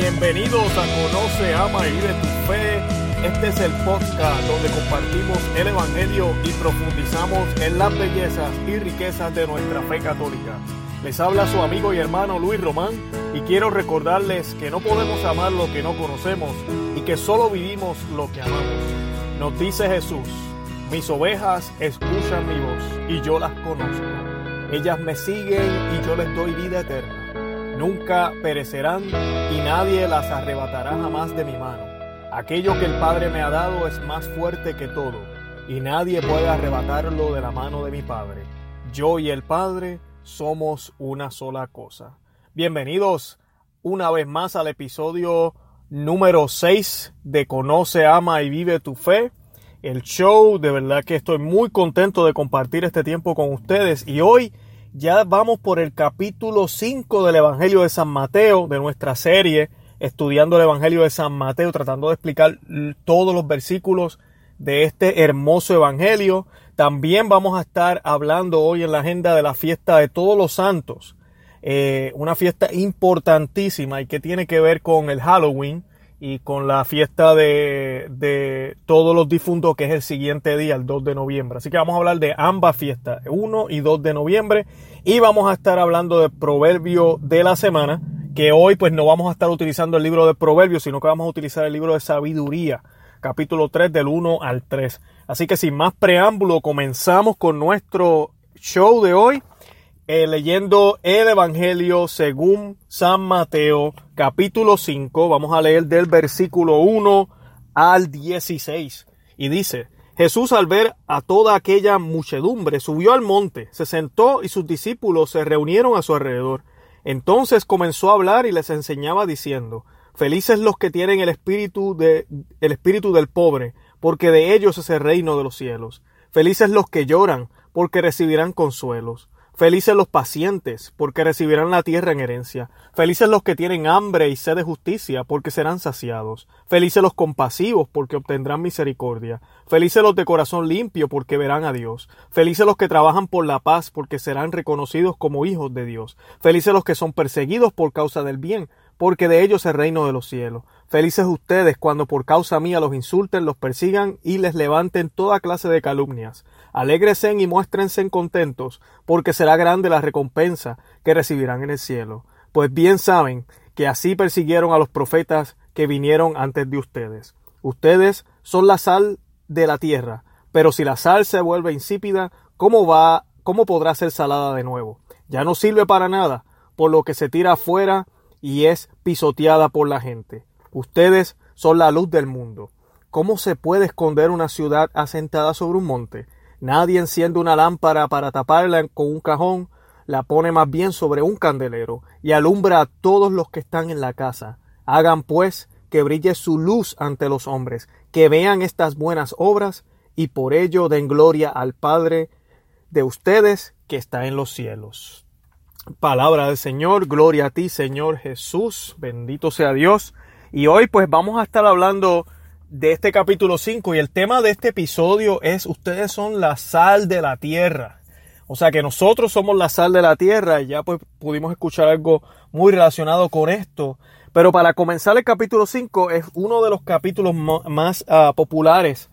Bienvenidos a Conoce, Ama y Vive tu Fe. Este es el podcast donde compartimos el Evangelio y profundizamos en las bellezas y riquezas de nuestra fe católica. Les habla su amigo y hermano Luis Román y quiero recordarles que no podemos amar lo que no conocemos y que solo vivimos lo que amamos. Nos dice Jesús, mis ovejas escuchan mi voz y yo las conozco. Ellas me siguen y yo les doy vida eterna nunca perecerán y nadie las arrebatará jamás de mi mano. Aquello que el Padre me ha dado es más fuerte que todo, y nadie puede arrebatarlo de la mano de mi Padre. Yo y el Padre somos una sola cosa. Bienvenidos una vez más al episodio número 6 de Conoce, Ama y Vive tu Fe. El show, de verdad que estoy muy contento de compartir este tiempo con ustedes y hoy ya vamos por el capítulo 5 del Evangelio de San Mateo, de nuestra serie, estudiando el Evangelio de San Mateo, tratando de explicar todos los versículos de este hermoso Evangelio. También vamos a estar hablando hoy en la agenda de la fiesta de todos los santos, eh, una fiesta importantísima y que tiene que ver con el Halloween y con la fiesta de, de, todos los difuntos que es el siguiente día, el 2 de noviembre. Así que vamos a hablar de ambas fiestas, 1 y 2 de noviembre, y vamos a estar hablando de proverbio de la semana, que hoy pues no vamos a estar utilizando el libro de proverbios, sino que vamos a utilizar el libro de sabiduría, capítulo 3 del 1 al 3. Así que sin más preámbulo, comenzamos con nuestro show de hoy eh, leyendo el Evangelio según San Mateo, capítulo 5. Vamos a leer del versículo 1 al 16. Y dice, Jesús al ver a toda aquella muchedumbre subió al monte, se sentó y sus discípulos se reunieron a su alrededor. Entonces comenzó a hablar y les enseñaba diciendo, Felices los que tienen el espíritu, de, el espíritu del pobre, porque de ellos es el reino de los cielos. Felices los que lloran, porque recibirán consuelos. Felices los pacientes, porque recibirán la tierra en herencia. Felices los que tienen hambre y sed de justicia, porque serán saciados. Felices los compasivos, porque obtendrán misericordia. Felices los de corazón limpio, porque verán a Dios. Felices los que trabajan por la paz, porque serán reconocidos como hijos de Dios. Felices los que son perseguidos por causa del bien, porque de ellos es el reino de los cielos. Felices ustedes cuando por causa mía los insulten, los persigan y les levanten toda clase de calumnias. Alégresen y muéstrense contentos, porque será grande la recompensa que recibirán en el cielo. Pues bien saben que así persiguieron a los profetas que vinieron antes de ustedes. Ustedes son la sal de la tierra, pero si la sal se vuelve insípida, ¿cómo va, cómo podrá ser salada de nuevo? Ya no sirve para nada, por lo que se tira afuera y es pisoteada por la gente. Ustedes son la luz del mundo. ¿Cómo se puede esconder una ciudad asentada sobre un monte? Nadie enciende una lámpara para taparla con un cajón, la pone más bien sobre un candelero y alumbra a todos los que están en la casa. Hagan pues que brille su luz ante los hombres, que vean estas buenas obras y por ello den gloria al Padre de ustedes que está en los cielos. Palabra del Señor, gloria a ti Señor Jesús, bendito sea Dios. Y hoy pues vamos a estar hablando de este capítulo 5 y el tema de este episodio es ustedes son la sal de la tierra. O sea que nosotros somos la sal de la tierra y ya pues pudimos escuchar algo muy relacionado con esto. Pero para comenzar el capítulo 5 es uno de los capítulos más uh, populares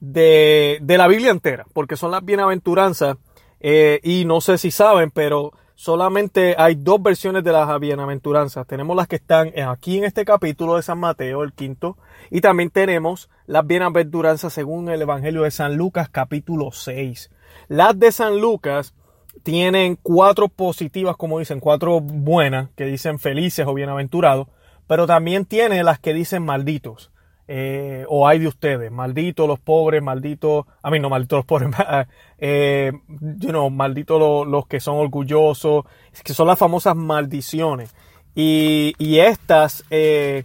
de, de, la Biblia entera, porque son las bienaventuranzas. Eh, y no sé si saben, pero solamente hay dos versiones de las bienaventuranzas. Tenemos las que están aquí en este capítulo de San Mateo, el quinto, y también tenemos las bienaventuranzas según el Evangelio de San Lucas, capítulo 6. Las de San Lucas tienen cuatro positivas, como dicen, cuatro buenas, que dicen felices o bienaventurados, pero también tiene las que dicen malditos. Eh, o hay de ustedes, malditos los pobres, malditos, a mí no, malditos los pobres, eh, you malditos los, que son orgullosos, que son las famosas maldiciones. Y, y estas, eh,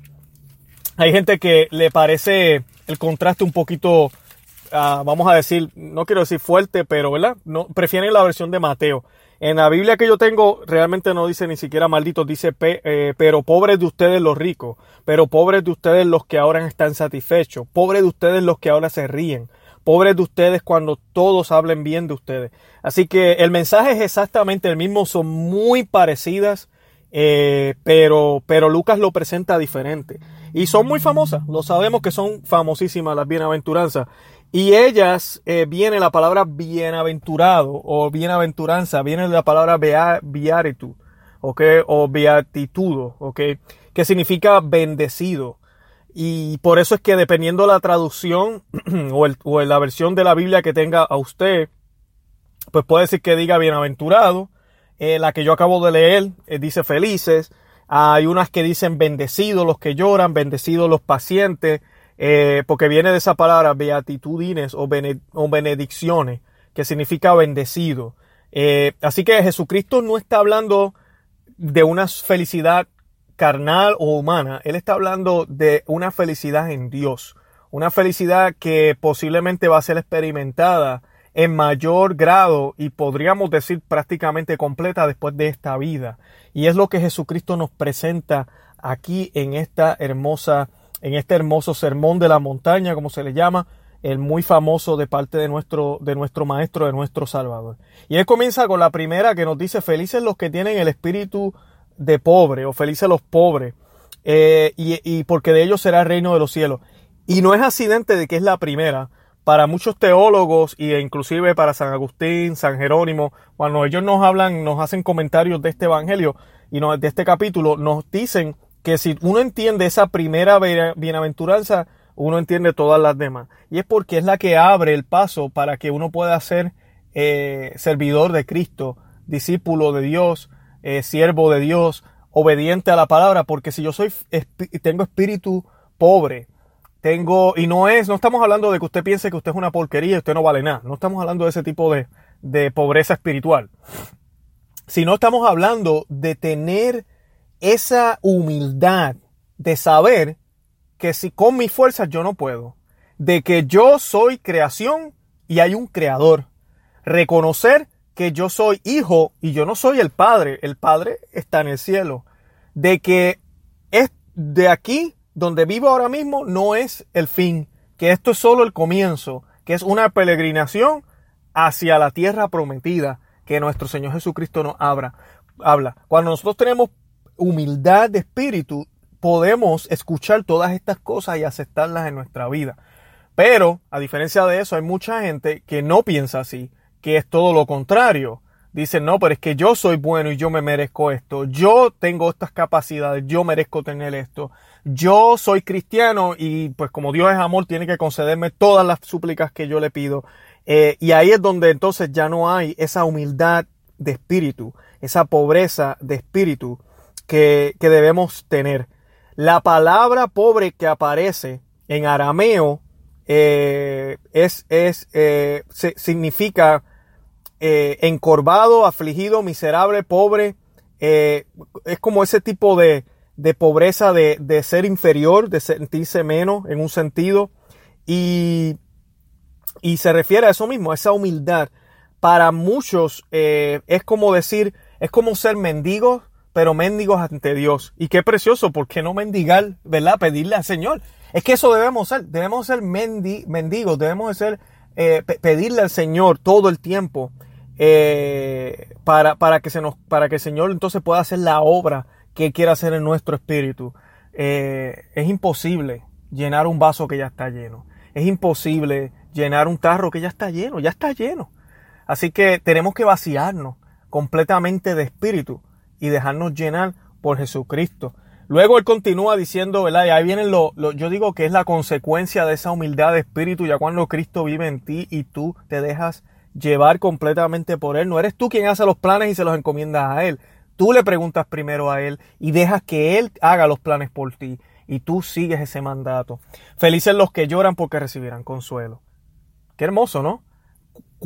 hay gente que le parece el contraste un poquito, uh, vamos a decir, no quiero decir fuerte, pero ¿verdad? Prefieren la versión de Mateo. En la Biblia que yo tengo realmente no dice ni siquiera malditos, dice eh, pero pobres de ustedes los ricos, pero pobres de ustedes los que ahora están satisfechos, pobres de ustedes los que ahora se ríen, pobres de ustedes cuando todos hablen bien de ustedes. Así que el mensaje es exactamente el mismo, son muy parecidas eh, pero, pero Lucas lo presenta diferente. Y son muy famosas, lo sabemos que son famosísimas las bienaventuranzas. Y ellas eh, viene la palabra bienaventurado o bienaventuranza, viene la palabra beatitud, ¿ok? O beatitudo, ¿ok? Que significa bendecido. Y por eso es que dependiendo la traducción o, el, o la versión de la Biblia que tenga a usted, pues puede decir que diga bienaventurado. Eh, la que yo acabo de leer eh, dice felices. Hay unas que dicen bendecidos los que lloran, bendecidos los pacientes, eh, porque viene de esa palabra beatitudines o, benedicciones, que significa bendecido. así que Jesucristo no está hablando de una felicidad carnal o humana. Él está hablando de una felicidad en Dios. Una felicidad que posiblemente va a ser experimentada en mayor grado y podríamos decir prácticamente completa después de esta vida. Y es lo que Jesucristo nos presenta aquí en esta hermosa, en este hermoso sermón de la montaña, como se le llama, el muy famoso de parte de nuestro, de nuestro maestro, de nuestro Salvador. Y él comienza con la primera que nos dice, felices los que tienen el espíritu de pobre o felices los pobres, eh, y, porque de ellos será el reino de los cielos. Y no es accidente de que es la primera. Para muchos teólogos e inclusive para San Agustín, San Jerónimo, cuando ellos nos hablan, nos hacen comentarios de este evangelio y de este capítulo, nos dicen que si uno entiende esa primera bienaventuranza, uno entiende todas las demás. Y es porque es la que abre el paso para que uno pueda ser eh, servidor de Cristo, discípulo de Dios, eh, siervo de Dios, obediente a la palabra, porque si yo soy tengo espíritu pobre, tengo, y no es, no estamos hablando de que usted piense que usted es una porquería y usted no vale nada, no estamos hablando de ese tipo de, de pobreza espiritual, sino estamos hablando de tener esa humildad de saber que si con mis fuerzas yo no puedo, de que yo soy creación y hay un creador, reconocer que yo soy hijo y yo no soy el padre, el padre está en el cielo. De que es de aquí donde vivo ahora mismo no es el fin, que esto es solo el comienzo, que es una peregrinación hacia la tierra prometida que nuestro Señor Jesucristo nos habla. habla. Cuando nosotros tenemos humildad de espíritu, podemos escuchar todas estas cosas y aceptarlas en nuestra vida. Pero, a diferencia de eso, hay mucha gente que no piensa así que es todo lo contrario. Dicen, no, pero es que yo soy bueno y yo me merezco esto. Yo tengo estas capacidades, yo merezco tener esto. Yo soy cristiano y pues como Dios es amor, tiene que concederme todas las súplicas que yo le pido. Eh, y ahí es donde entonces ya no hay esa humildad de espíritu, esa pobreza de espíritu que, debemos tener. La palabra pobre que aparece en arameo eh, es, es eh, significa eh, encorvado, afligido, miserable, pobre. Es como ese tipo de, de pobreza de, de, ser inferior, de sentirse menos en un sentido. Y, y se refiere a eso mismo, a esa humildad. Para muchos es como decir, es como ser mendigos, pero mendigos ante Dios. Y qué precioso, ¿por qué no mendigar, verdad? Pedirle al Señor. Es que eso debemos ser, debemos ser mendigos, debemos ser, pedirle al Señor todo el tiempo eh, para, para, que se nos, para que el Señor entonces pueda hacer la obra que quiere hacer en nuestro espíritu. Eh, es imposible llenar un vaso que ya está lleno. Es imposible llenar un tarro que ya está lleno, ya está lleno. Así que tenemos que vaciarnos completamente de espíritu y dejarnos llenar por Jesucristo. Luego él continúa diciendo, ¿verdad? Y ahí viene lo, lo, yo digo que es la consecuencia de esa humildad de espíritu, ya cuando Cristo vive en ti y tú te dejas llevar completamente por Él. No eres tú quien hace los planes y se los encomiendas a Él. Tú le preguntas primero a Él y dejas que Él haga los planes por ti y tú sigues ese mandato. Felices los que lloran porque recibirán consuelo. Qué hermoso, ¿no?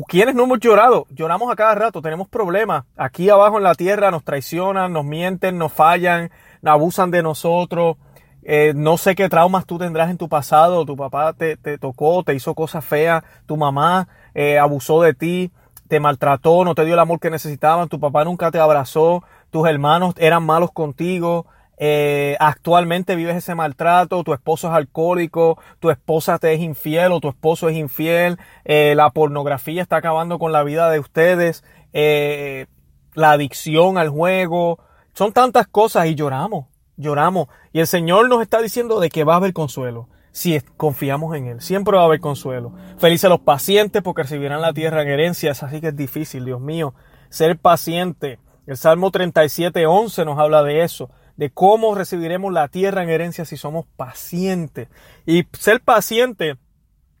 ¿Quiénes no hemos llorado? Lloramos a cada rato, tenemos problemas. Aquí abajo en la tierra nos traicionan, nos mienten, nos fallan, abusan de nosotros. Eh, no sé qué traumas tú tendrás en tu pasado. Tu papá te, te tocó, te hizo cosas feas. Tu mamá eh, abusó de ti, te maltrató, no te dio el amor que necesitaban, tu papá nunca te abrazó, tus hermanos eran malos contigo, eh, actualmente vives ese maltrato, tu esposo es alcohólico, tu esposa te es infiel o tu esposo es infiel, eh, la pornografía está acabando con la vida de ustedes, la adicción al juego, son tantas cosas y lloramos, lloramos. Y el Señor nos está diciendo de que va a haber consuelo si confiamos en Él. Siempre va a haber consuelo. Felices los pacientes porque recibirán la tierra en herencias. Así que es difícil, Dios mío, ser paciente. El Salmo 37, 11 nos habla de eso, de cómo recibiremos la tierra en herencia si somos pacientes. Y ser paciente,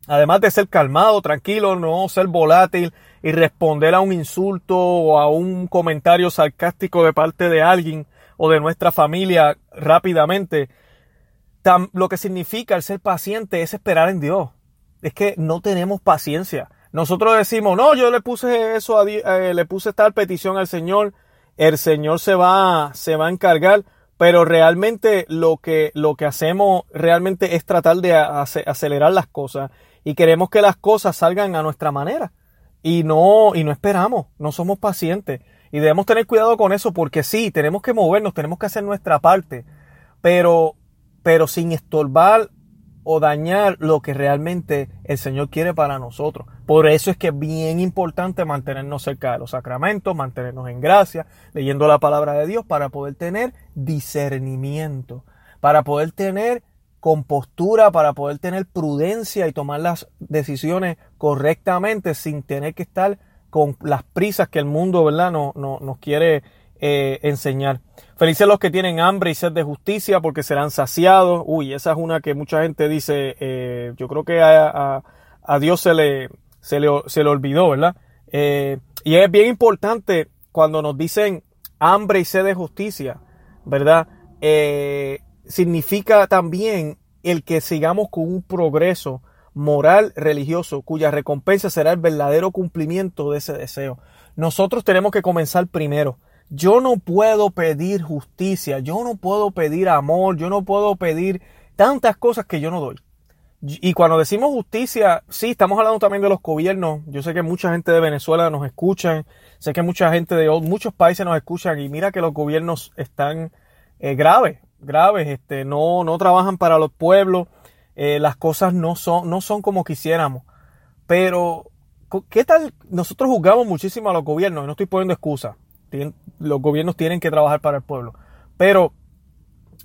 además de ser calmado, tranquilo, no ser volátil y responder a un insulto o a un comentario sarcástico de parte de alguien o de nuestra familia rápidamente, lo que significa el ser paciente es esperar en Dios. Es que no tenemos paciencia. Nosotros decimos, no, yo le puse eso, a, eh, le puse tal petición al Señor, el Señor se va, se va a encargar, pero realmente lo que, lo que hacemos realmente es tratar de acelerar las cosas y queremos que las cosas salgan a nuestra manera. Y no, y no esperamos, no somos pacientes. Y debemos tener cuidado con eso porque sí, tenemos que movernos, tenemos que hacer nuestra parte, pero pero sin estorbar o dañar lo que realmente el Señor quiere para nosotros. Por eso es que es bien importante mantenernos cerca de los sacramentos, mantenernos en gracia, leyendo la palabra de Dios para poder tener discernimiento, para poder tener compostura, para poder tener prudencia y tomar las decisiones correctamente sin tener que estar con las prisas que el mundo ¿verdad? No, no, nos quiere eh, enseñar. Felices los que tienen hambre y sed de justicia porque serán saciados. Uy, esa es una que mucha gente dice, eh, yo creo que a, Dios se le, se le, se le olvidó, ¿verdad? Eh, y es bien importante cuando nos dicen hambre y sed de justicia, ¿verdad? Eh, significa también el que sigamos con un progreso moral religioso cuya recompensa será el verdadero cumplimiento de ese deseo. Nosotros tenemos que comenzar primero. Yo no puedo pedir justicia, yo no puedo pedir amor, yo no puedo pedir tantas cosas que yo no doy. Y cuando decimos justicia, sí, estamos hablando también de los gobiernos. Yo sé que mucha gente de Venezuela nos escuchan, sé que mucha gente de muchos países nos escuchan y mira que los gobiernos están eh, graves, graves, este, no, no trabajan para los pueblos, eh, las cosas no son, no son como quisiéramos. Pero, ¿qué tal? Nosotros juzgamos muchísimo a los gobiernos, no estoy poniendo excusas los gobiernos tienen que trabajar para el pueblo. Pero,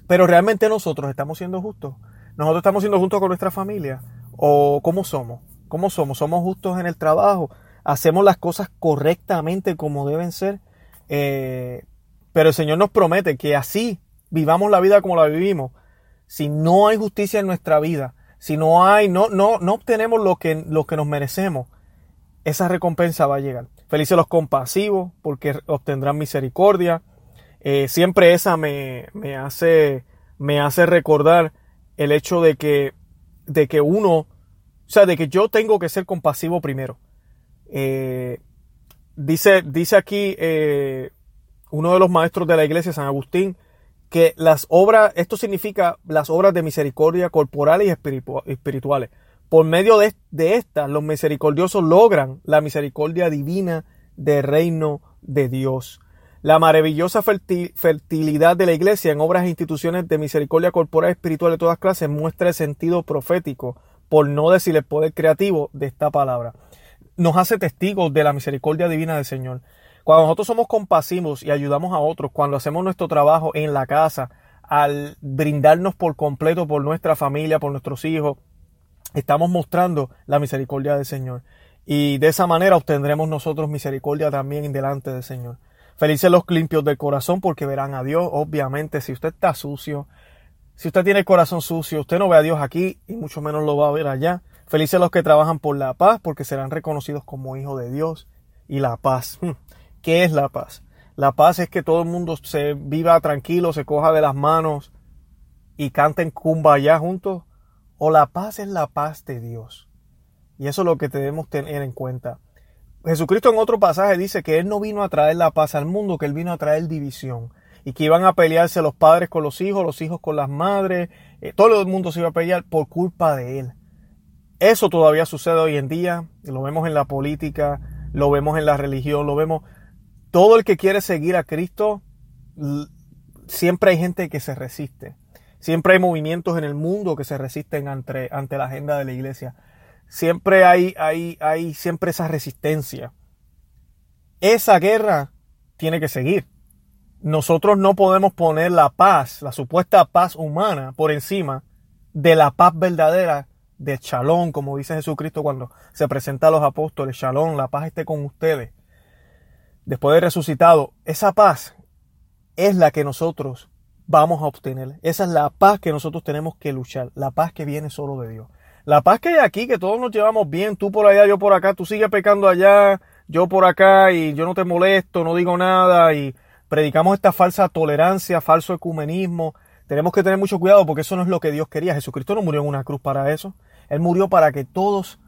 pero realmente nosotros estamos siendo justos. Nosotros estamos siendo justos con nuestra familia. ¿O cómo somos? ¿Cómo somos? ¿Somos justos en el trabajo? ¿Hacemos las cosas correctamente como deben ser? Eh, pero el Señor nos promete que así vivamos la vida como la vivimos. Si no hay justicia en nuestra vida, si no hay, no, no, no obtenemos lo que, lo que nos merecemos, esa recompensa va a llegar. Felices los compasivos, porque obtendrán misericordia. Eh, siempre esa me, hace, me hace recordar el hecho de que, de que uno, o sea, de que yo tengo que ser compasivo primero. Eh, dice, dice aquí eh, uno de los maestros de la iglesia, San Agustín, que las obras, esto significa las obras de misericordia corporales y espirituales. Por medio de, estas, los misericordiosos logran la misericordia divina del reino de Dios. La maravillosa fertilidad de la iglesia en obras e instituciones de misericordia corporal y espiritual de todas clases muestra el sentido profético, por no decir el poder creativo de esta palabra. Nos hace testigos de la misericordia divina del Señor. Cuando nosotros somos compasivos y ayudamos a otros, cuando hacemos nuestro trabajo en la casa, al brindarnos por completo por nuestra familia, por nuestros hijos, estamos mostrando la misericordia del Señor. Y de esa manera obtendremos nosotros misericordia también delante del Señor. Felices los limpios del corazón porque verán a Dios. Obviamente, si usted está sucio, si usted tiene el corazón sucio, usted no ve a Dios aquí y mucho menos lo va a ver allá. Felices los que trabajan por la paz porque serán reconocidos como hijos de Dios. Y la paz. Hmm, ¿Qué es la paz? La paz es que todo el mundo se viva tranquilo, se coja de las manos y canten allá juntos o la paz es la paz de Dios. Y eso es lo que debemos tener en cuenta. Jesucristo en otro pasaje dice que Él no vino a traer la paz al mundo, que Él vino a traer división. Y que iban a pelearse los padres con los hijos, los hijos con las madres, eh, todo el mundo se iba a pelear por culpa de Él. Eso todavía sucede hoy en día, lo vemos en la política, lo vemos en la religión, lo vemos. Todo el que quiere seguir a Cristo, siempre hay gente que se resiste. Siempre hay movimientos en el mundo que se resisten ante, ante la agenda de la iglesia. Siempre hay, hay, hay siempre esa resistencia. Esa guerra tiene que seguir. nosotros no podemos poner la paz, la supuesta paz humana, por encima de la paz verdadera de Shalom, como dice Jesucristo cuando se presenta a los apóstoles, Shalom, la paz esté con ustedes. Después de resucitado, esa paz es la que nosotros vamos a obtener. Esa es la paz que nosotros tenemos que luchar, la paz que viene solo de Dios. La paz que hay aquí, que todos nos llevamos bien, tú por allá, yo por acá, tú sigues pecando allá, yo por acá y yo no te molesto, no digo nada y predicamos esta falsa tolerancia, falso ecumenismo. Tenemos que tener mucho cuidado porque eso no es lo que Dios quería. Jesucristo no murió en una cruz para eso. Él murió para que todos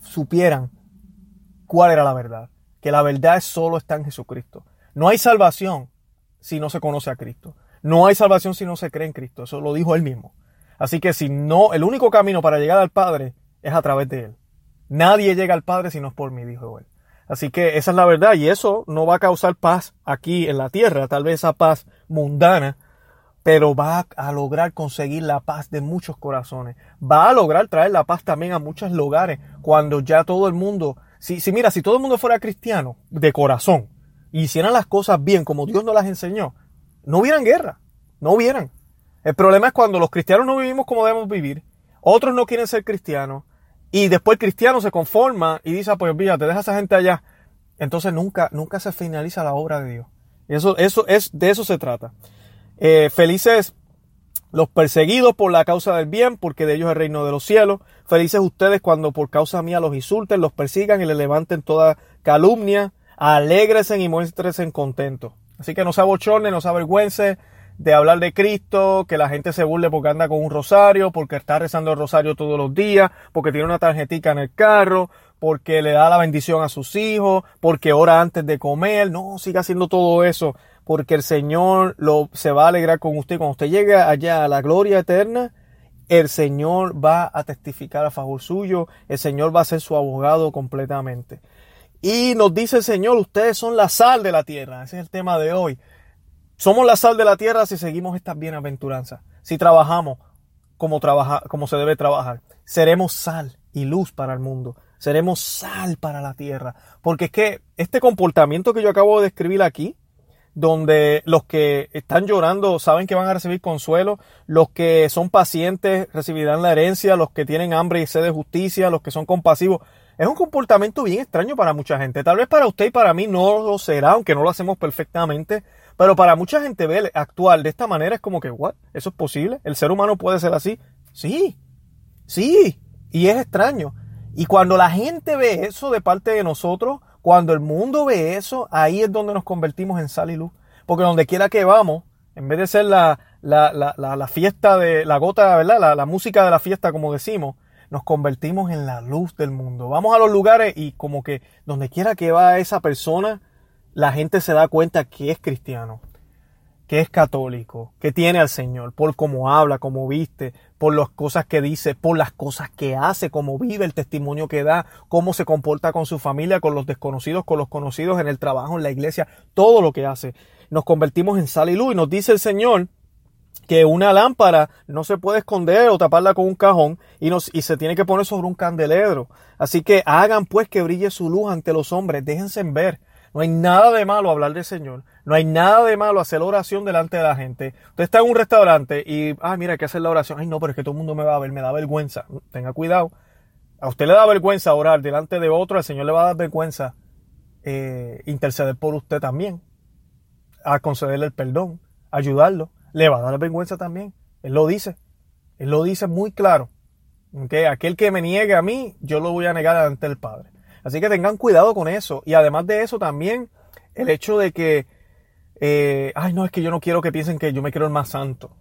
supieran cuál era la verdad. Que la verdad solo está en Jesucristo. No hay salvación si no se conoce a Cristo. No hay salvación si no se cree en Cristo. Eso lo dijo él mismo. Así que si no, el único camino para llegar al Padre es a través de él. Nadie llega al Padre si no es por mí, dijo él. Así que esa es la verdad y eso no va a causar paz aquí en la tierra, tal vez esa paz mundana, pero va a lograr conseguir la paz de muchos corazones. Va a lograr traer la paz también a muchos lugares cuando ya todo el mundo, si, si mira, si todo el mundo fuera cristiano de corazón y hicieran las cosas bien como Dios nos las enseñó, no hubieran guerra, no hubieran. El problema es cuando los cristianos no vivimos como debemos vivir, otros no quieren ser cristianos, y después el cristiano se conforma y dice, ah, pues te deja esa gente allá. Entonces nunca, nunca se finaliza la obra de Dios. Eso, eso es, de eso se trata. Eh, felices los perseguidos por la causa del bien, porque de ellos es el reino de los cielos. Felices ustedes cuando por causa mía los insulten, los persigan y les levanten toda calumnia. Alégresen y muéstrense contentos. Así que no se abochorne, no se avergüence, de hablar de Cristo, que la gente se burle porque anda con un rosario, porque está rezando el rosario todos los días, porque tiene una tarjetita en el carro, porque le da la bendición a sus hijos, porque ora antes de comer. No, siga haciendo todo eso, porque el Señor lo, se va a alegrar con usted. Cuando usted llegue allá a la gloria eterna, el Señor va a testificar a favor suyo, el Señor va a ser su abogado completamente. Y nos dice el Señor, ustedes son la sal de la tierra. Ese es el tema de hoy. Somos la sal de la tierra si seguimos estas bienaventuranzas. Si trabajamos como, trabaja, como se debe trabajar. Seremos sal y luz para el mundo. Seremos sal para la tierra. Porque es que este comportamiento que yo acabo de describir aquí, donde los que están llorando saben que van a recibir consuelo, los que son pacientes recibirán la herencia, los que tienen hambre y sed de justicia, los que son compasivos. Es un comportamiento bien extraño para mucha gente. Tal vez para usted y para mí no lo será, aunque no lo hacemos perfectamente, pero para mucha gente ver actual de esta manera es como que, ¿what? ¿Eso es posible? ¿El ser humano puede ser así? Sí, sí, y es extraño. Y cuando la gente ve eso de parte de nosotros, cuando el mundo ve eso, ahí es donde nos convertimos en sal y luz. Porque donde quiera que vamos, en vez de ser la, la, la, la fiesta de la gota, ¿verdad? La, música de la fiesta, como decimos, nos convertimos en la luz del mundo. Vamos a los lugares y como que donde quiera que va esa persona, la gente se da cuenta que es cristiano, que es católico, que tiene al Señor, por cómo habla, cómo viste, por las cosas que dice, por las cosas que hace, cómo vive, el testimonio que da, cómo se comporta con su familia, con los desconocidos, con los conocidos, en el trabajo, en la iglesia, todo lo que hace. Nos convertimos en sal y luz y nos dice el Señor que una lámpara no se puede esconder o taparla con un cajón y, nos, se tiene que poner sobre un candelero. Así que hagan pues que brille su luz ante los hombres, déjense ver no hay nada de malo hablar del Señor. No hay nada de malo hacer oración delante de la gente. Usted está en un restaurante y, ah, mira, hay que hacer la oración. Ay, no, pero es que todo el mundo me va a ver, me da vergüenza. Tenga cuidado. A usted le da vergüenza orar delante de otro, al Señor le va a dar vergüenza eh, interceder por usted también. A concederle el perdón, ayudarlo. Le va a dar vergüenza también. Él lo dice. Él lo dice muy claro. que Aquel que me niegue a mí, yo lo voy a negar delante del Padre. Así que tengan cuidado con eso. Y además de eso también el hecho de que, eh, ay no, es que yo no quiero que piensen que yo me quiero el más santo.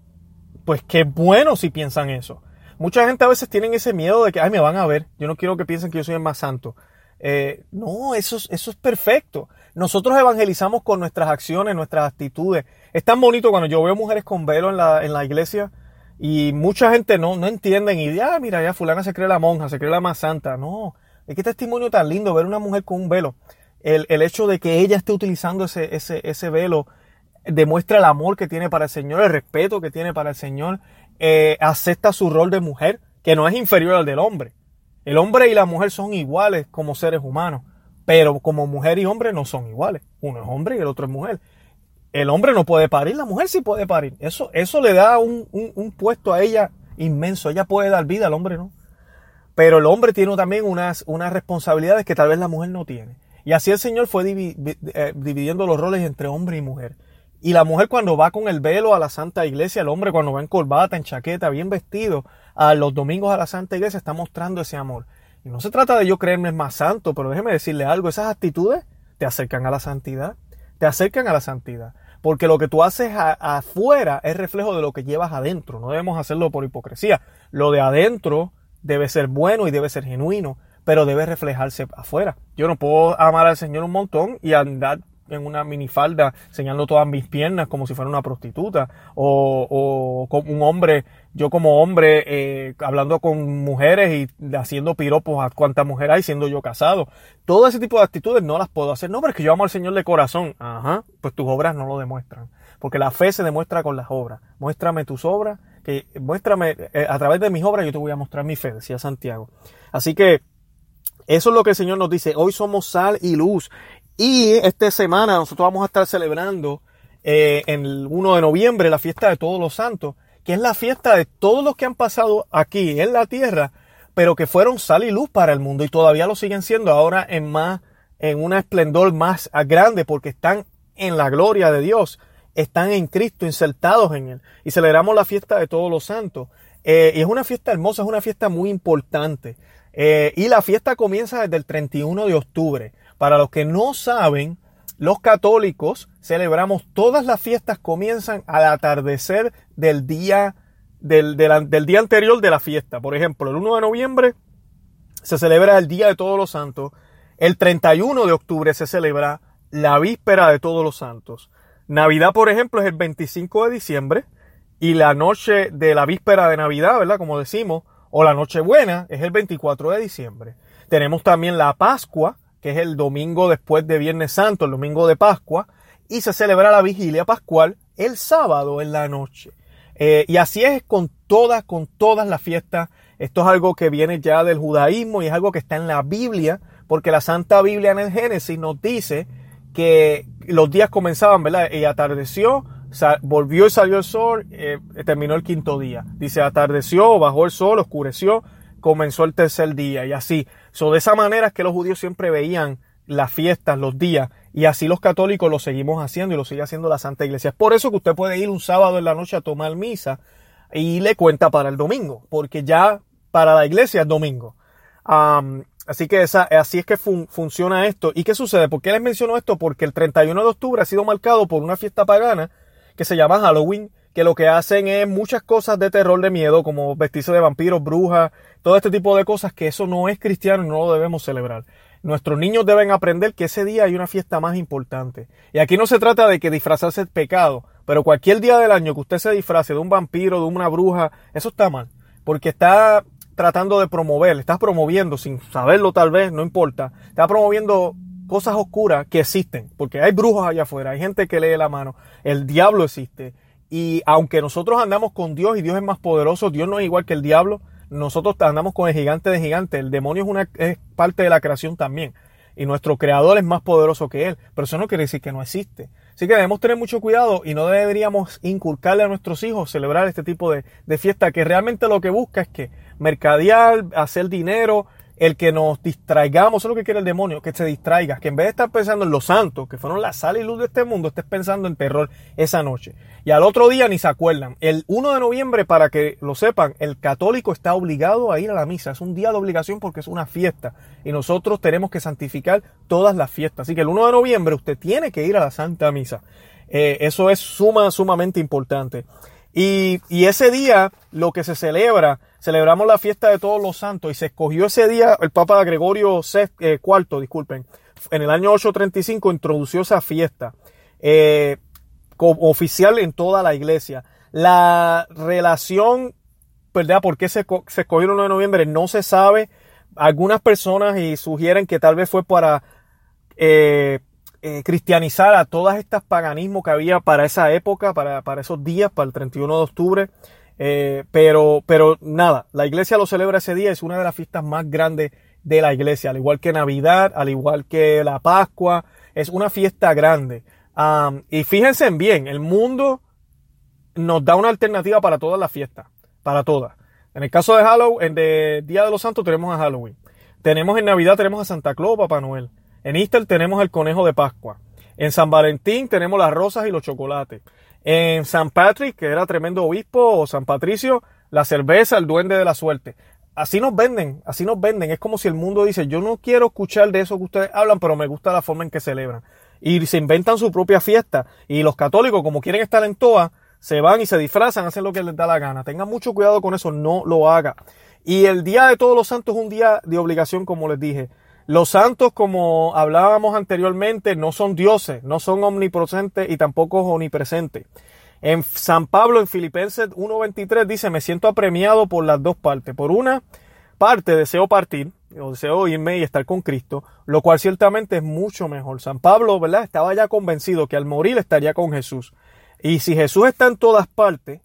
Pues qué bueno si piensan eso. Mucha gente a veces tienen ese miedo de que, ay, me van a ver, yo no quiero que piensen que yo soy el más santo. Eh, no, eso es, eso es perfecto. Nosotros evangelizamos con nuestras acciones, nuestras actitudes. Es tan bonito cuando yo veo mujeres con velo en la, en la iglesia y mucha gente no, no entienden y, ah, mira, ya fulana se cree la monja, se cree la más santa. No, es que testimonio tan lindo ver una mujer con un velo. El, hecho de que ella esté utilizando ese, ese, ese, velo demuestra el amor que tiene para el Señor, el respeto que tiene para el Señor, eh, acepta su rol de mujer, que no es inferior al del hombre. El hombre y la mujer son iguales como seres humanos, pero como mujer y hombre no son iguales. Uno es hombre y el otro es mujer. el hombre no puede parir, la mujer sí puede parir. Eso, eso le da un, un, puesto a ella inmenso. Ella puede dar vida, al hombre no. Pero el hombre tiene también unas, unas responsabilidades que tal vez la mujer no tiene. Y así el Señor fue eh, dividiendo los roles entre hombre y mujer. Y la mujer cuando va con el velo a la Santa Iglesia, el hombre cuando va en corbata, en chaqueta, bien vestido, a los domingos a la Santa Iglesia, está mostrando ese amor. Y no se trata de yo creerme más santo, pero déjeme decirle algo, esas actitudes te acercan a la santidad, te acercan a la santidad. Porque lo que tú haces afuera es reflejo de lo que llevas adentro. No debemos hacerlo por hipocresía. Lo de adentro debe ser bueno y debe ser genuino, pero debe reflejarse afuera. Yo no puedo amar al Señor un montón y andar en una minifalda enseñando todas mis piernas como si fuera una prostituta o, o como un hombre yo como hombre eh, hablando con mujeres y haciendo piropos a cuántas mujeres hay siendo yo casado. Todo ese tipo de actitudes no las puedo hacer. No pero es que yo amo al Señor de corazón. Ajá pues tus obras no lo demuestran porque la fe se demuestra con las obras. Muéstrame tus obras que muéstrame eh, a través de mis obras yo te voy a mostrar mi fe decía Santiago así que eso es lo que el Señor nos dice. Hoy somos sal y luz. Y esta semana nosotros vamos a estar celebrando eh, en el 1 de noviembre la fiesta de todos los santos, que es la fiesta de todos los que han pasado aquí en la tierra, pero que fueron sal y luz para el mundo y todavía lo siguen siendo ahora en más, en un esplendor más grande porque están en la gloria de Dios, están en Cristo, insertados en Él. Y celebramos la fiesta de todos los santos. Eh, y es una fiesta hermosa, es una fiesta muy importante. Eh, y la fiesta comienza desde el 31 de octubre. Para los que no saben, los católicos celebramos todas las fiestas comienzan al atardecer del día del, del, día anterior de la fiesta. Por ejemplo, el 1 de noviembre se celebra el Día de Todos los Santos. El 31 de octubre se celebra la víspera de Todos los Santos. Navidad, por ejemplo, es el 25 de diciembre y la noche de la víspera de Navidad, ¿verdad? Como decimos, o la Nochebuena es el 24 de diciembre. Tenemos también la Pascua, que es el domingo después de Viernes Santo, el domingo de Pascua, y se celebra la vigilia pascual el sábado en la noche. Eh, y así es con todas, con todas las fiestas. Esto es algo que viene ya del judaísmo y es algo que está en la Biblia, porque la Santa Biblia en el Génesis nos dice que los días comenzaban, ¿verdad? Y atardeció, volvió y salió el sol, eh, terminó el quinto día. Dice, atardeció, bajó el sol, oscureció, comenzó el tercer día y así. So, de esa manera es que los judíos siempre veían las fiestas, los días, y así los católicos lo seguimos haciendo y lo sigue haciendo la Santa Iglesia. Es por eso que usted puede ir un sábado en la noche a tomar misa y le cuenta para el domingo, porque ya para la iglesia es domingo. Así que esa, así es que funciona esto. ¿Y qué sucede? ¿Por qué les menciono esto? Porque el 31 de octubre ha sido marcado por una fiesta pagana que se llama Halloween, que lo que hacen es muchas cosas de terror, de miedo, como vestirse de vampiros, brujas, todo este tipo de cosas, que eso no es cristiano y no lo debemos celebrar. Nuestros niños deben aprender que ese día hay una fiesta más importante. Y aquí no se trata de que disfrazarse es pecado, pero cualquier día del año que usted se disfrace de un vampiro, de una bruja, eso está mal, porque está tratando de promover, está promoviendo, sin saberlo tal vez, no importa, está promoviendo cosas oscuras que existen, porque hay brujos allá afuera, hay gente que lee la mano, el diablo existe, y aunque nosotros andamos con Dios y Dios es más poderoso, Dios no es igual que el diablo, nosotros andamos con el gigante de gigante. El demonio es, una, es parte de la creación también. Y nuestro creador es más poderoso que él. Pero eso no quiere decir que no existe. Así que debemos tener mucho cuidado y no deberíamos inculcarle a nuestros hijos celebrar este tipo de, de fiesta que realmente lo que busca es que mercadear, hacer dinero, el que nos distraigamos, eso es lo que quiere el demonio, que se distraiga, que en vez de estar pensando en los santos, que fueron la sal y luz de este mundo, estés pensando en terror esa noche. Y al otro día ni se acuerdan. El 1 de noviembre, para que lo sepan, el católico está obligado a ir a la misa. Es un día de obligación porque es una fiesta. Y nosotros tenemos que santificar todas las fiestas. Así que el 1 de noviembre usted tiene que ir a la Santa Misa. Eh, eso es suma, sumamente importante. Y, y ese día lo que se celebra celebramos la fiesta de todos los santos y se escogió ese día, el Papa Gregorio IV, eh, disculpen, en el año 835 introdució esa fiesta eh, oficial en toda la iglesia. La relación, ¿verdad? ¿Por qué se, escogió el 9 de noviembre? No se sabe. Algunas personas y sugieren que tal vez fue para eh, cristianizar a todas estas paganismos que había para esa época, para, para esos días, para el 31 de octubre. Eh, pero, pero nada, la iglesia lo celebra ese día, es una de las fiestas más grandes de la iglesia, al igual que Navidad, al igual que la Pascua, es una fiesta grande. y fíjense bien, el mundo nos da una alternativa para todas las fiestas, para todas. En el caso de Halloween, en de Día de los Santos tenemos a Halloween. Tenemos en Navidad tenemos a Santa Claus, Papá Noel. En Easter tenemos el conejo de Pascua. En San Valentín tenemos las rosas y los chocolates. En San Patrick, que era tremendo obispo, o San Patricio, la cerveza, el duende de la suerte. Así nos venden, así nos venden. Es como si el mundo dice, yo no quiero escuchar de eso que ustedes hablan, pero me gusta la forma en que celebran. Y se inventan su propia fiesta. Y los católicos, como quieren estar en toa, se van y se disfrazan, hacen lo que les da la gana. Tengan mucho cuidado con eso, no lo haga. Y el Día de Todos los Santos es un día de obligación, como les dije. Los santos, como hablábamos anteriormente, no son dioses, no son omnipresentes y tampoco omnipresentes. En San Pablo, en Filipenses 1.23, dice, me siento apremiado por las dos partes. Por una parte, deseo partir, o deseo irme y estar con Cristo, lo cual ciertamente es mucho mejor. San Pablo, ¿verdad? Estaba ya convencido que al morir estaría con Jesús. Y si Jesús está en todas partes,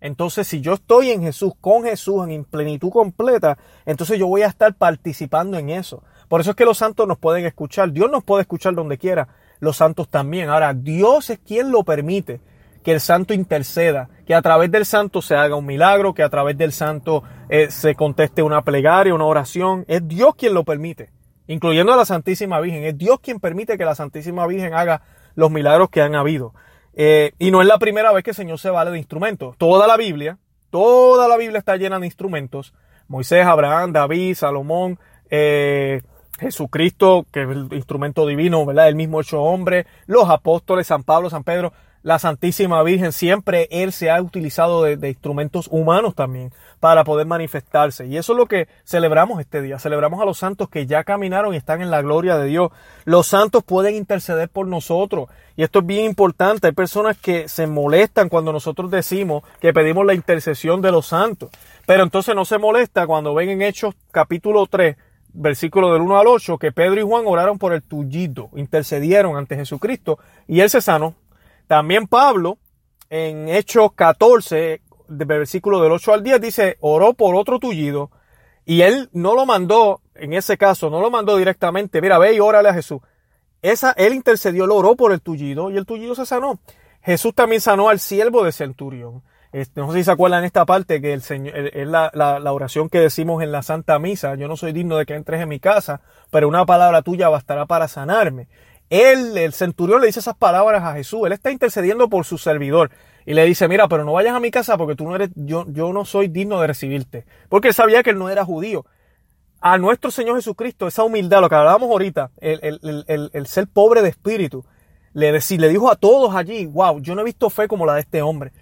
entonces si yo estoy en Jesús, con Jesús, en plenitud completa, entonces yo voy a estar participando en eso. Por eso es que los santos nos pueden escuchar. Dios nos puede escuchar donde quiera. Los santos también. Ahora, Dios es quien lo permite que el santo interceda, que a través del santo se haga un milagro, que a través del santo eh, se conteste una plegaria, una oración. Es Dios quien lo permite, incluyendo a la Santísima Virgen. Es Dios quien permite que la Santísima Virgen haga los milagros que han habido. Eh, y no es la primera vez que el Señor se vale de instrumentos. Toda la Biblia, toda la Biblia está llena de instrumentos. Moisés, Abraham, David, Salomón, eh, Jesucristo, que es el instrumento divino, ¿verdad? El mismo hecho hombre, los apóstoles, San Pablo, San Pedro, la Santísima Virgen, siempre Él se ha utilizado de, instrumentos humanos también para poder manifestarse. Y eso es lo que celebramos este día. Celebramos a los santos que ya caminaron y están en la gloria de Dios. Los santos pueden interceder por nosotros. Y esto es bien importante. Hay personas que se molestan cuando nosotros decimos que pedimos la intercesión de los santos. Pero entonces no se molesta cuando ven en Hechos capítulo 3 versículo del 1 al 8, que Pedro y Juan oraron por el tullido, intercedieron ante Jesucristo y él se sanó. También Pablo, en Hechos 14, versículo del 8 al 10, dice, oró por otro tullido y él no lo mandó, en ese caso, no lo mandó directamente, mira, ve y órale a Jesús. Esa, él intercedió, lo oró por el tullido y el tullido se sanó. Jesús también sanó al siervo de centurión. Este, no sé si se acuerdan esta parte que el Señor, es la, la, oración que decimos en la Santa Misa. Yo no soy digno de que entres en mi casa, pero una palabra tuya bastará para sanarme. Él, el centurión, le dice esas palabras a Jesús. Él está intercediendo por su servidor. Y le dice, mira, pero no vayas a mi casa porque tú no eres, yo, yo no soy digno de recibirte. Porque él sabía que él no era judío. A nuestro Señor Jesucristo, esa humildad, lo que hablábamos ahorita, el, el, el, el ser pobre de espíritu, le, le dijo a todos allí, wow, yo no he visto fe como la de este hombre.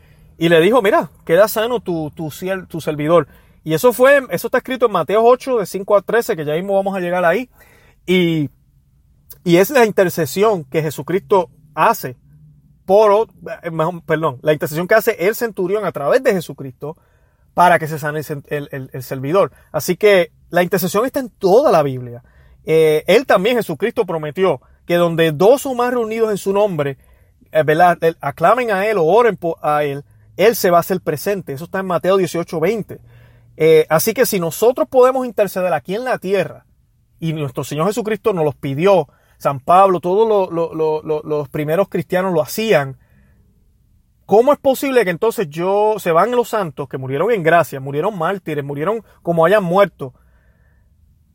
Y le dijo, mira, queda sano tu, tu, tu servidor. Y eso fue, eso está escrito en Mateo 8, de 5 a 13, que ya mismo vamos a llegar ahí. Y, y es la intercesión que Jesucristo hace por, eh, perdón, la intercesión que hace el centurión a través de Jesucristo para que se sane el, el, servidor. Así que la intercesión está en toda la Biblia. Eh, él también, Jesucristo, prometió que donde dos o más reunidos en su nombre, eh, ¿verdad? aclamen a Él o oren a Él, él se va a hacer presente. Eso está en Mateo 18, 20. Eh, así que si nosotros podemos interceder aquí en la tierra, y nuestro Señor Jesucristo nos los pidió, San Pablo, todos los primeros cristianos lo hacían, ¿cómo es posible que entonces yo se van los santos que murieron en gracia, murieron mártires, murieron como hayan muerto,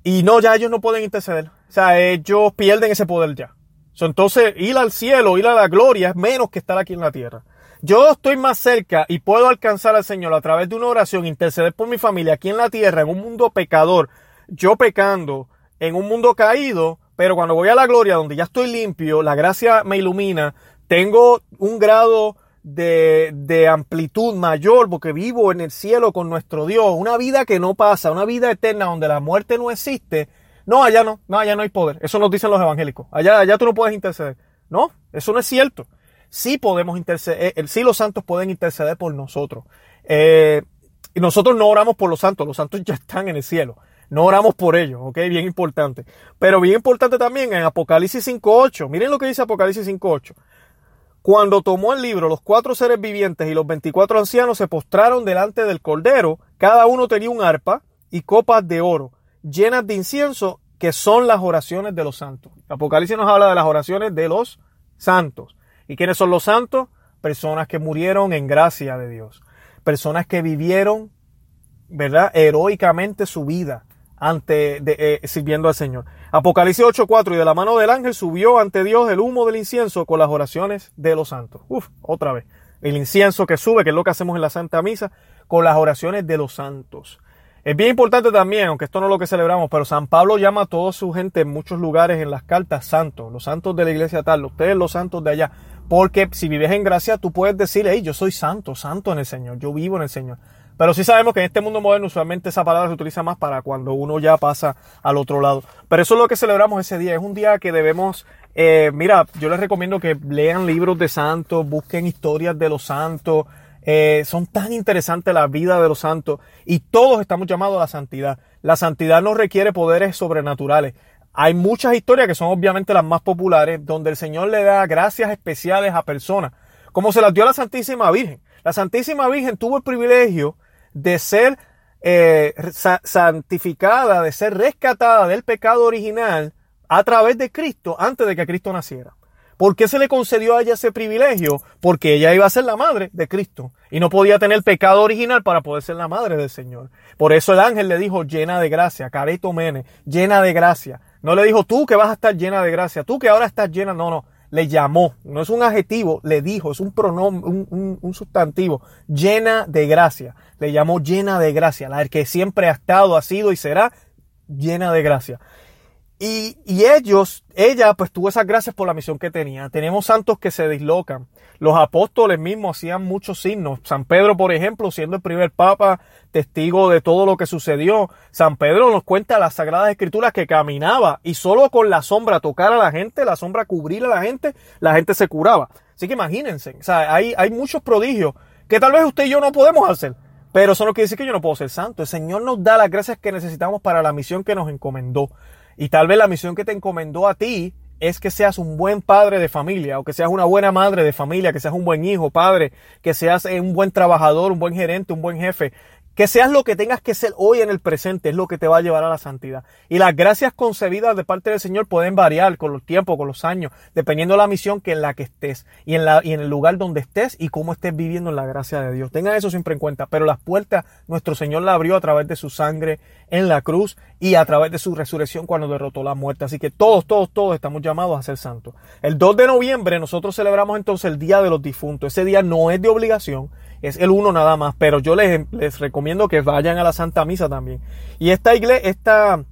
y no, ya ellos no pueden interceder? O sea, ellos pierden ese poder ya. entonces, ir al cielo, ir a la gloria es menos que estar aquí en la tierra yo estoy más cerca y puedo alcanzar al Señor a través de una oración, interceder por mi familia aquí en la tierra, en un mundo pecador, yo pecando, en un mundo caído, pero cuando voy a la gloria, donde ya estoy limpio, la gracia me ilumina, tengo un grado de, de, amplitud mayor porque vivo en el cielo con nuestro Dios, una vida que no pasa, una vida eterna donde la muerte no existe. No, allá no, no, allá no hay poder. Eso nos dicen los evangélicos. Allá, allá tú no puedes interceder. No, eso no es cierto sí podemos interceder, eh, sí los santos pueden interceder por nosotros. Eh, y nosotros no oramos por los santos, los santos ya están en el cielo. No oramos por ellos, ¿ok? Bien importante. Pero bien importante también en Apocalipsis 5.8. Miren lo que dice Apocalipsis 5.8. Cuando tomó el libro, los cuatro seres vivientes y los veinticuatro ancianos se postraron delante del Cordero. Cada uno tenía un arpa y copas de oro llenas de incienso, que son las oraciones de los santos. Apocalipsis nos habla de las oraciones de los santos. ¿Y quiénes son los santos? Personas que murieron en gracia de Dios. Personas que vivieron, ¿verdad? Heroicamente su vida ante, de, eh, sirviendo al Señor. Apocalipsis 8:4 y de la mano del ángel subió ante Dios el humo del incienso con las oraciones de los santos. Uf, otra vez. El incienso que sube, que es lo que hacemos en la Santa Misa, con las oraciones de los santos. Es bien importante también, aunque esto no es lo que celebramos, pero San Pablo llama a toda su gente en muchos lugares en las cartas santos, los santos de la iglesia tal, ustedes los santos de allá. Porque si vives en gracia, tú puedes decir, hey, yo soy santo, santo en el Señor, yo vivo en el Señor. Pero sí sabemos que en este mundo moderno usualmente esa palabra se utiliza más para cuando uno ya pasa al otro lado. Pero eso es lo que celebramos ese día. Es un día que debemos, eh, mira, yo les recomiendo que lean libros de santos, busquen historias de los santos. Eh, son tan interesantes la vida de los santos y todos estamos llamados a la santidad. La santidad no requiere poderes sobrenaturales. Hay muchas historias que son obviamente las más populares donde el Señor le da gracias especiales a personas, como se las dio a la Santísima Virgen. La Santísima Virgen tuvo el privilegio de ser eh, santificada, de ser rescatada del pecado original a través de Cristo antes de que Cristo naciera. ¿Por qué se le concedió a ella ese privilegio? Porque ella iba a ser la madre de Cristo y no podía tener pecado original para poder ser la madre del Señor. Por eso el ángel le dijo llena de gracia, careto mene, llena de gracia. No le dijo tú que vas a estar llena de gracia, tú que ahora estás llena, no, no. Le llamó, no es un adjetivo, le dijo, es un pronombre, un, un sustantivo, llena de gracia. Le llamó llena de gracia, la que siempre ha estado, ha sido y será llena de gracia. Y, ellos, ella pues tuvo esas gracias por la misión que tenía. Tenemos santos que se dislocan. Los apóstoles mismos hacían muchos signos. San Pedro, por ejemplo, siendo el primer papa, testigo de todo lo que sucedió. San Pedro nos cuenta las Sagradas Escrituras que caminaba y solo con la sombra tocar a la gente, la sombra cubrir a la gente, la gente se curaba. Así que imagínense, o sea, hay, hay muchos prodigios que tal vez usted y yo no podemos hacer. Pero eso no quiere decir que yo no puedo ser santo. El Señor nos da las gracias que necesitamos para la misión que nos encomendó. Y tal vez la misión que te encomendó a ti es que seas un buen padre de familia, o que seas una buena madre de familia, que seas un buen hijo, padre, que seas un buen trabajador, un buen gerente, un buen jefe, que seas lo que tengas que ser hoy en el presente es lo que te va a llevar a la santidad. Y las gracias concebidas de parte del Señor pueden variar con los tiempos, con los años, dependiendo de la misión que en la que estés y en, la, y en el lugar donde estés y cómo estés viviendo en la gracia de Dios. Tengan eso siempre en cuenta. Pero las puertas nuestro Señor la abrió a través de su sangre en la cruz y a través de su resurrección cuando derrotó la muerte. Así que todos, todos, todos estamos llamados a ser santos. El 2 de noviembre nosotros celebramos entonces el Día de los Difuntos. Ese día no es de obligación es el uno nada más, pero yo les, les recomiendo que vayan a la Santa Misa también. Y esta iglesia, esta,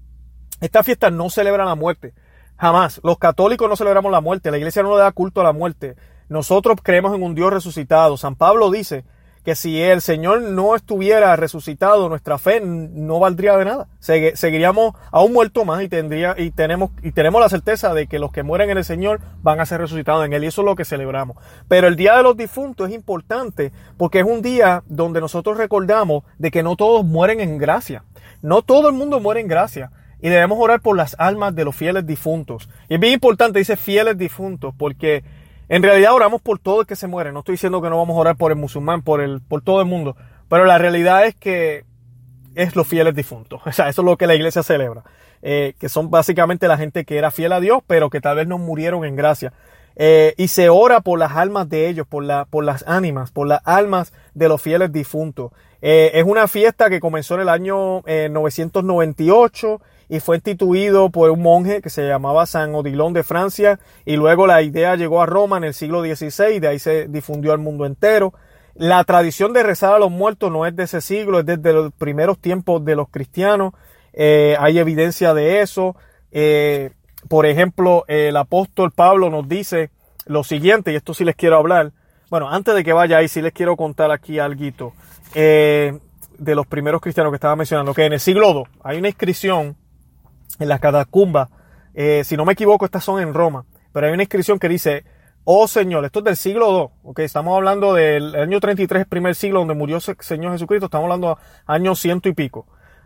esta fiesta no celebra la muerte. Jamás. Los católicos no celebramos la muerte. La iglesia no le da culto a la muerte. Nosotros creemos en un Dios resucitado. San Pablo dice que si el Señor no estuviera resucitado, nuestra fe no valdría de nada. Seguiríamos a un muerto más y tendría y tenemos y tenemos la certeza de que los que mueren en el Señor van a ser resucitados en él y eso es lo que celebramos. Pero el día de los difuntos es importante porque es un día donde nosotros recordamos de que no todos mueren en gracia. No todo el mundo muere en gracia. Y debemos orar por las almas de los fieles difuntos. Y es bien importante, dice fieles difuntos, porque en realidad oramos por todo el que se muere. No estoy diciendo que no vamos a orar por el musulmán, por, el, por todo el mundo. Pero la realidad es que es los fieles difuntos. O sea, eso es lo que la iglesia celebra. Eh, que son básicamente la gente que era fiel a Dios, pero que tal vez no murieron en gracia. Eh, y se ora por las almas de ellos, por, la, por las ánimas, por las almas de los fieles difuntos. Eh, es una fiesta que comenzó en el año 998 y fue instituido por un monje que se llamaba San Odilon de Francia y luego la idea llegó a Roma en el siglo XVI, de ahí se difundió al mundo entero. La tradición de rezar a los muertos no es de ese siglo, es desde los primeros tiempos de los cristianos. Eh, hay evidencia de eso. Eh, por ejemplo, el apóstol Pablo nos dice lo siguiente, y esto sí les quiero hablar. Bueno, antes de que vaya ahí, sí les quiero contar aquí algo eh, de los primeros cristianos que estaba mencionando, que en el siglo II hay una inscripción en las catacumbas, eh, si no me equivoco, estas son en Roma, pero hay una inscripción que dice, oh Señor, esto es del siglo II, ok, estamos hablando del año 33, el primer siglo donde murió el Señor Jesucristo, estamos hablando año ciento y pico.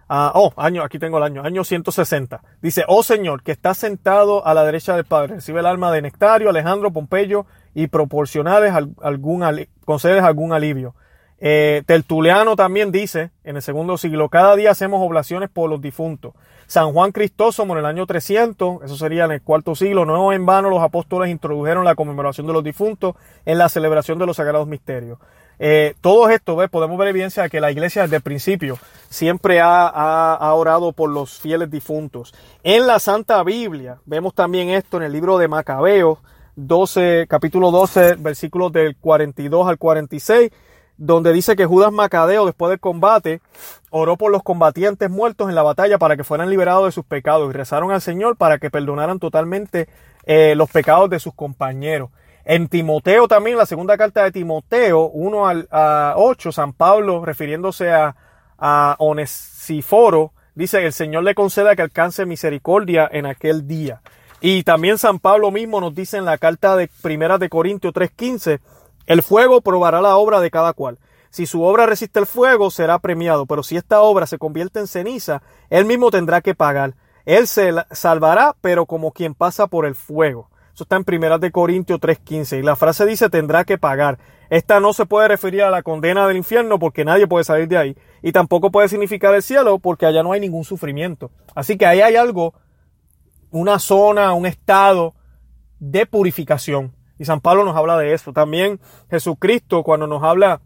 Ah, oh, año, aquí tengo el año, año 160. Dice, oh Señor, que está sentado a la derecha del Padre, recibe el alma de Nectario, Alejandro, Pompeyo y proporcionales algún, concedes algún alivio. Eh, Tertuliano también dice, en el segundo siglo, cada día hacemos oblaciones por los difuntos. San Juan Cristóstomo en el año 300, eso sería en el cuarto siglo, no en vano los apóstoles introdujeron la conmemoración de los difuntos en la celebración de los sagrados misterios. Eh, todo esto, ¿ves? podemos ver evidencia de que la iglesia desde el principio siempre ha, ha, orado por los fieles difuntos. En la Santa Biblia vemos también esto en el libro de Macabeo, 12, capítulo 12, versículos del 42 al 46, donde dice que Judas Macabeo, después del combate, oró por los combatientes muertos en la batalla para que fueran liberados de sus pecados y rezaron al Señor para que perdonaran totalmente eh, los pecados de sus compañeros. En Timoteo también, la segunda carta de Timoteo, 1 al a 8, San Pablo, refiriéndose a, a Onesiforo, dice, el Señor le conceda que alcance misericordia en aquel día. Y también San Pablo mismo nos dice en la carta de Primera de Corintios 3.15, el fuego probará la obra de cada cual. Si su obra resiste el fuego, será premiado, pero si esta obra se convierte en ceniza, él mismo tendrá que pagar. Él se salvará, pero como quien pasa por el fuego. Eso está en Primera de Corintios 3.15. Y la frase dice tendrá que pagar. Esta no se puede referir a la condena del infierno porque nadie puede salir de ahí. Y tampoco puede significar el cielo porque allá no hay ningún sufrimiento. Así que ahí hay algo, una zona, un estado de purificación. Y San Pablo nos habla de eso. También Jesucristo cuando nos habla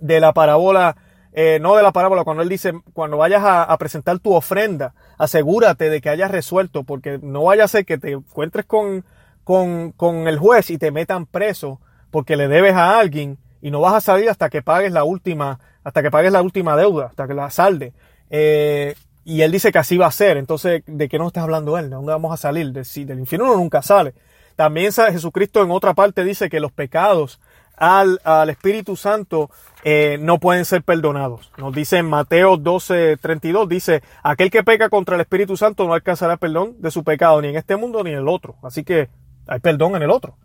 de la parábola, eh, no de la parábola, cuando él dice, cuando vayas a, presentar tu ofrenda, asegúrate de que hayas resuelto, porque no vaya a ser que te encuentres con con, con el juez y te metan preso porque le debes a alguien y no vas a salir hasta que pagues la última, hasta que pagues la última deuda, hasta que la salde. Eh, y él dice que así va a ser. Entonces, ¿de qué nos está hablando él? ¿De dónde vamos a salir? De, si del infierno uno nunca sale. También Jesucristo en otra parte dice que los pecados al, al Espíritu Santo eh, no pueden ser perdonados. Nos dice en Mateo 12, 32, dice, aquel que peca contra el Espíritu Santo no alcanzará perdón de su pecado, ni en este mundo ni en el otro. Así que hay perdón en el otro.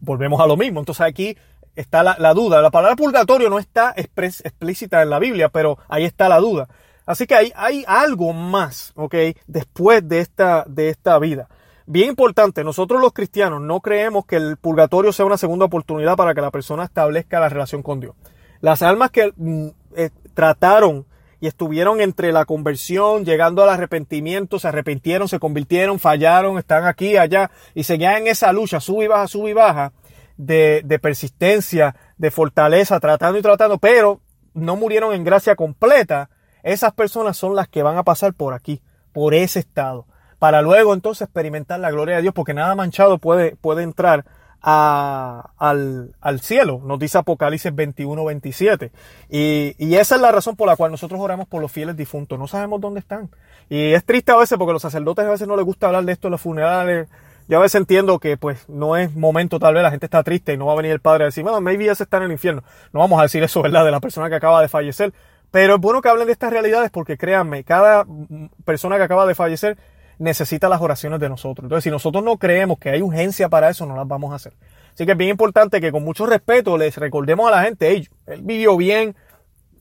Volvemos a lo mismo. Entonces aquí está la, duda. La palabra purgatorio no está explícita en la Biblia, pero ahí está la duda. Así que hay, hay algo más, ¿ok? Después de esta, de esta vida. Bien importante, nosotros los cristianos no creemos que el purgatorio sea una segunda oportunidad para que la persona establezca la relación con Dios. Las almas que mm, eh, trataron y estuvieron entre la conversión, llegando al arrepentimiento, se arrepintieron, se convirtieron, fallaron, están aquí, allá, y seguían en esa lucha, sub y baja, sub y baja, de, de persistencia, de fortaleza, tratando y tratando, pero no murieron en gracia completa. Esas personas son las que van a pasar por aquí, por ese estado, para luego entonces experimentar la gloria de Dios, porque nada manchado puede, puede entrar al, al, cielo, nos dice Apocalipsis 21, 27. Y, y, esa es la razón por la cual nosotros oramos por los fieles difuntos. No sabemos dónde están. Y es triste a veces porque los sacerdotes a veces no les gusta hablar de esto en los funerales. Yo a veces entiendo que pues no es momento, tal vez la gente está triste y no va a venir el padre a decir, bueno, maybe ya se está en el infierno. No vamos a decir eso, ¿verdad? De la persona que acaba de fallecer. Pero es bueno que hablen de estas realidades porque créanme, cada persona que acaba de fallecer necesita las oraciones de nosotros. Entonces, si nosotros no creemos que hay urgencia para eso, no las vamos a hacer. Así que es bien importante que con mucho respeto les recordemos a la gente, él vivió bien,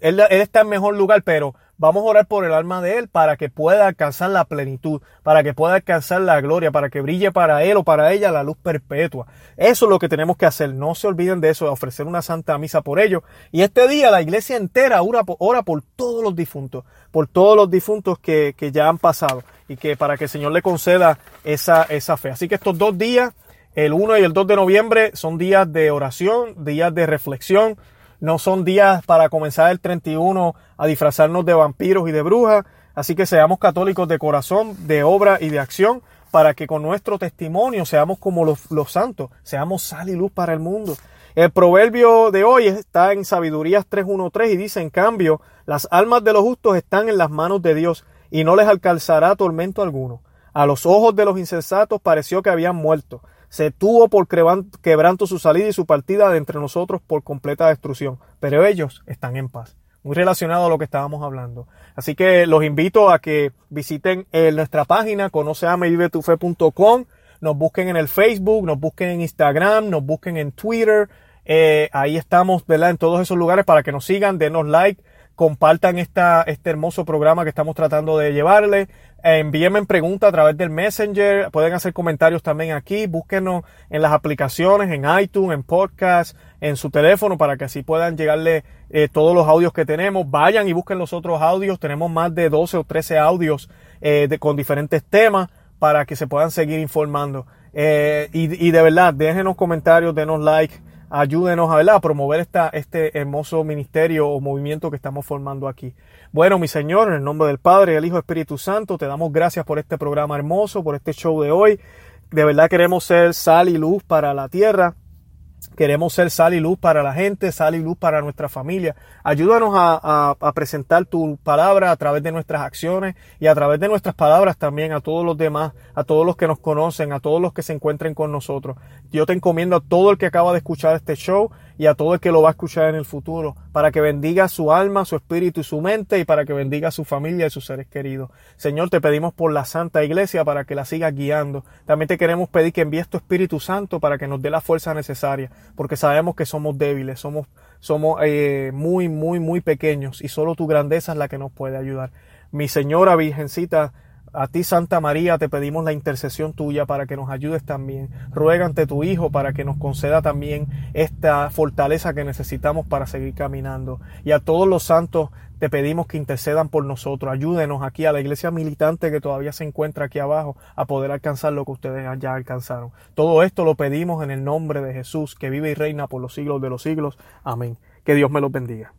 él, está en mejor lugar, pero vamos a orar por el alma de él para que pueda alcanzar la plenitud, para que pueda alcanzar la gloria, para que brille para él o para ella la luz perpetua. Eso es lo que tenemos que hacer. No se olviden de eso, de ofrecer una santa misa por ellos. Y este día la iglesia entera ora, ora por todos los difuntos, por todos los difuntos que, que ya han pasado y que para que el Señor le conceda esa, esa fe. Así que estos dos días, el 1 y el 2 de noviembre, son días de oración, días de reflexión, no son días para comenzar el 31 a disfrazarnos de vampiros y de brujas. Así que seamos católicos de corazón, de obra y de acción, para que con nuestro testimonio seamos como los, los santos, seamos sal y luz para el mundo. El proverbio de hoy está en Sabidurías 3.1.3 y dice, en cambio, las almas de los justos están en las manos de Dios y no les alcanzará tormento alguno. A los ojos de los insensatos pareció que habían muerto. Se tuvo por quebranto su salida y su partida de entre nosotros por completa destrucción. Pero ellos están en paz. Muy relacionado a lo que estábamos hablando. Así que los invito a que visiten eh, nuestra página, conoceamevivetufe.com, nos busquen en el Facebook, nos busquen en Instagram, nos busquen en Twitter. Eh, ahí estamos, ¿verdad? En todos esos lugares para que nos sigan, denos like, compartan esta, este hermoso programa que estamos tratando de llevarle. Envíenme preguntas a través del Messenger. Pueden hacer comentarios también aquí. Búsquenos en las aplicaciones, en iTunes, en podcast, en su teléfono para que así puedan llegarle eh, todos los audios que tenemos. Vayan y busquen los otros audios. Tenemos más de 12 o 13 audios eh, de, con diferentes temas para que se puedan seguir informando. Eh, y, y, de verdad, déjenos comentarios, denos like ayúdenos a, a promover esta, este hermoso ministerio o movimiento que estamos formando aquí. Bueno, mi Señor, en el nombre del Padre, del Hijo Espíritu Santo, te damos gracias por este programa hermoso, por este show de hoy. De verdad queremos ser sal y luz para la tierra. Queremos ser sal y luz para la gente, sal y luz para nuestra familia. Ayúdanos a, presentar tu palabra a través de nuestras acciones y a través de nuestras palabras también a todos los demás, a todos los que nos conocen, a todos los que se encuentren con nosotros. Yo te encomiendo a todo el que acaba de escuchar este show y a todo el que lo va a escuchar en el futuro, para que bendiga su alma, su espíritu y su mente y para que bendiga su familia y sus seres queridos. Señor, te pedimos por la Santa Iglesia para que la sigas guiando. También te queremos pedir que envíes tu Espíritu Santo para que nos dé la fuerza necesaria, porque sabemos que somos débiles, somos, somos eh, muy, muy, muy pequeños y solo tu grandeza es la que nos puede ayudar. Mi Señora Virgencita, a ti, Santa María, te pedimos la intercesión tuya para que nos ayudes también. Ruega ante tu Hijo para que nos conceda también esta fortaleza que necesitamos para seguir caminando. Y a todos los santos te pedimos que intercedan por nosotros. Ayúdenos aquí a la iglesia militante que todavía se encuentra aquí abajo a poder alcanzar lo que ustedes ya alcanzaron. Todo esto lo pedimos en el nombre de Jesús, que vive y reina por los siglos de los siglos. Amén. Que Dios me los bendiga.